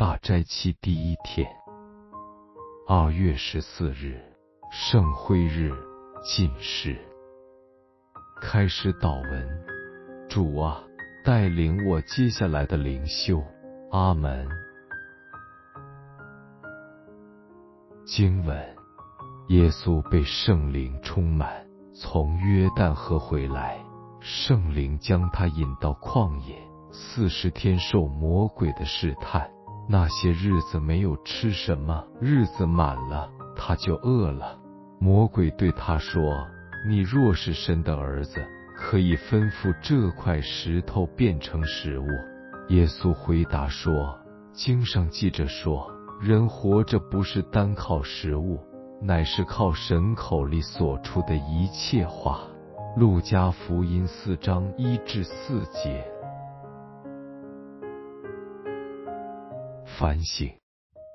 大斋期第一天，二月十四日，圣辉日，进士。开始祷文，主啊，带领我接下来的灵修。阿门。经文：耶稣被圣灵充满，从约旦河回来，圣灵将他引到旷野，四十天受魔鬼的试探。那些日子没有吃什么，日子满了，他就饿了。魔鬼对他说：“你若是神的儿子，可以吩咐这块石头变成食物。”耶稣回答说：“经上记着说，人活着不是单靠食物，乃是靠神口里所出的一切话。”路加福音四章一至四节。反省，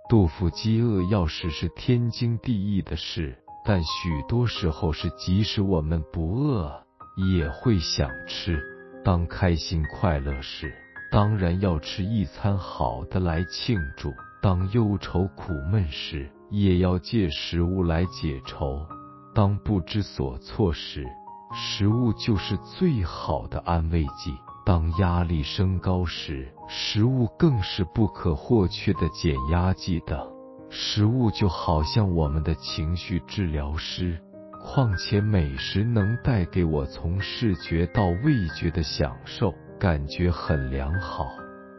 杜甫饥饿要食是天经地义的事，但许多时候是即使我们不饿，也会想吃。当开心快乐时，当然要吃一餐好的来庆祝；当忧愁苦闷时，也要借食物来解愁；当不知所措时，食物就是最好的安慰剂。当压力升高时，食物更是不可或缺的减压剂的。食物就好像我们的情绪治疗师。况且美食能带给我从视觉到味觉的享受，感觉很良好。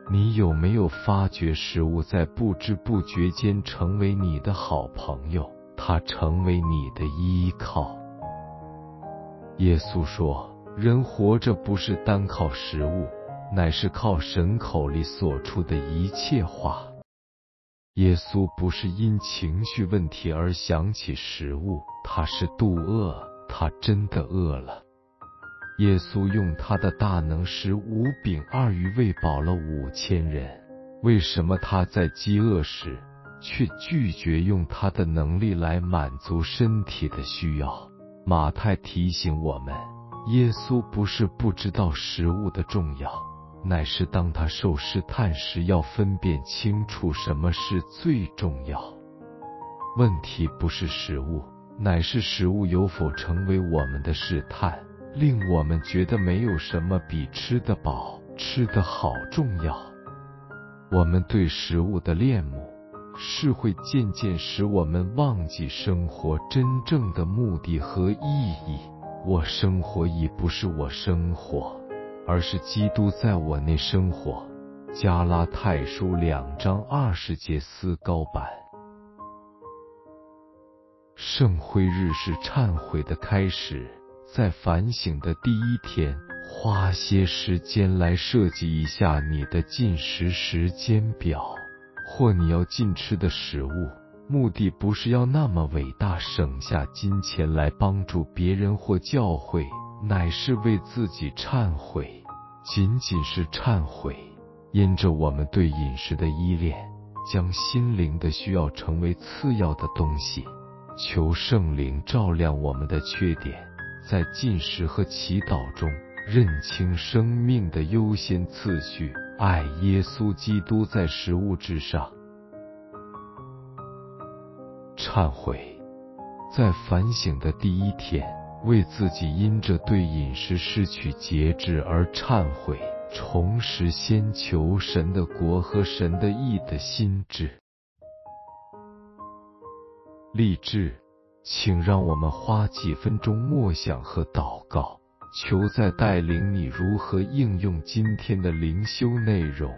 你有没有发觉食物在不知不觉间成为你的好朋友？它成为你的依靠。耶稣说。人活着不是单靠食物，乃是靠神口里所出的一切话。耶稣不是因情绪问题而想起食物，他是肚饿，他真的饿了。耶稣用他的大能使五饼二鱼喂饱了五千人，为什么他在饥饿时却拒绝用他的能力来满足身体的需要？马太提醒我们。耶稣不是不知道食物的重要，乃是当他受试探时，要分辨清楚什么是最重要。问题不是食物，乃是食物有否成为我们的试探，令我们觉得没有什么比吃得饱、吃得好重要。我们对食物的恋慕，是会渐渐使我们忘记生活真正的目的和意义。我生活已不是我生活，而是基督在我内生活。加拉太书两章二十节思高版。圣辉日是忏悔的开始，在反省的第一天，花些时间来设计一下你的进食时间表，或你要进吃的食物。目的不是要那么伟大，省下金钱来帮助别人或教会，乃是为自己忏悔，仅仅是忏悔。因着我们对饮食的依恋，将心灵的需要成为次要的东西。求圣灵照亮我们的缺点，在进食和祈祷中认清生命的优先次序，爱耶稣基督在食物之上。忏悔，在反省的第一天，为自己因着对饮食失去节制而忏悔，重拾先求神的国和神的义的心智。励志，请让我们花几分钟默想和祷告，求在带领你如何应用今天的灵修内容。